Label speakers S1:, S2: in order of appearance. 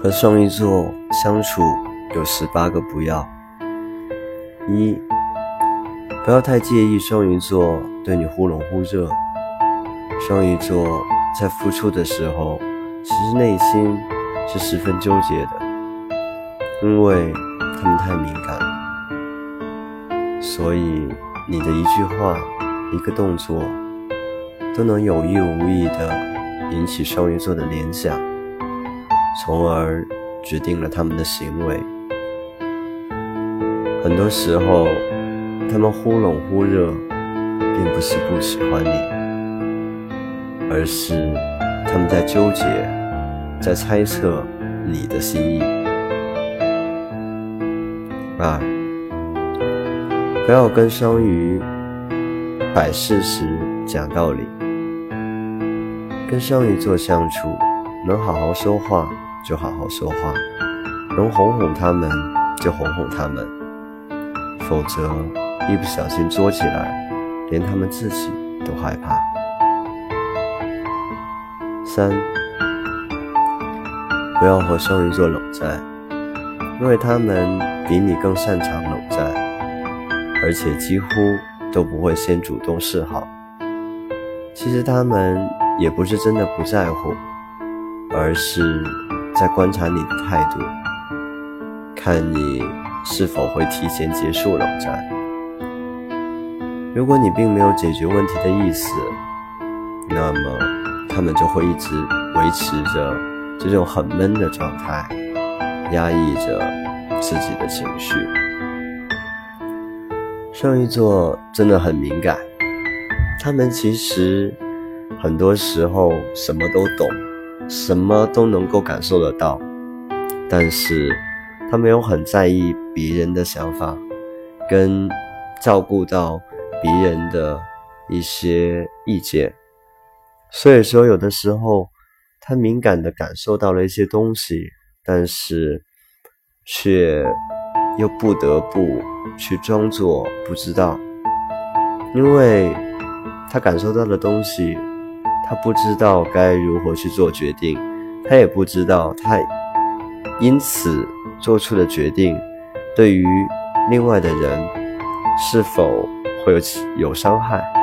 S1: 和双鱼座相处有十八个不要：一、不要太介意双鱼座对你忽冷忽热。双鱼座在付出的时候，其实内心是十分纠结的，因为他们太敏感，所以你的一句话、一个动作，都能有意无意的引起双鱼座的联想。从而决定了他们的行为。很多时候，他们忽冷忽热，并不是不喜欢你，而是他们在纠结，在猜测你的心意。二，不要跟双鱼摆事实、讲道理。跟双鱼座相处，能好好说话。就好好说话，能哄哄他们就哄哄他们，否则一不小心作起来，连他们自己都害怕。三，不要和双鱼座冷战，因为他们比你更擅长冷战，而且几乎都不会先主动示好。其实他们也不是真的不在乎，而是。在观察你的态度，看你是否会提前结束冷战。如果你并没有解决问题的意思，那么他们就会一直维持着这种很闷的状态，压抑着自己的情绪。双鱼座真的很敏感，他们其实很多时候什么都懂。什么都能够感受得到，但是他没有很在意别人的想法，跟照顾到别人的一些意见。所以说，有的时候他敏感的感受到了一些东西，但是却又不得不去装作不知道，因为他感受到的东西。他不知道该如何去做决定，他也不知道他因此做出的决定对于另外的人是否会有有伤害。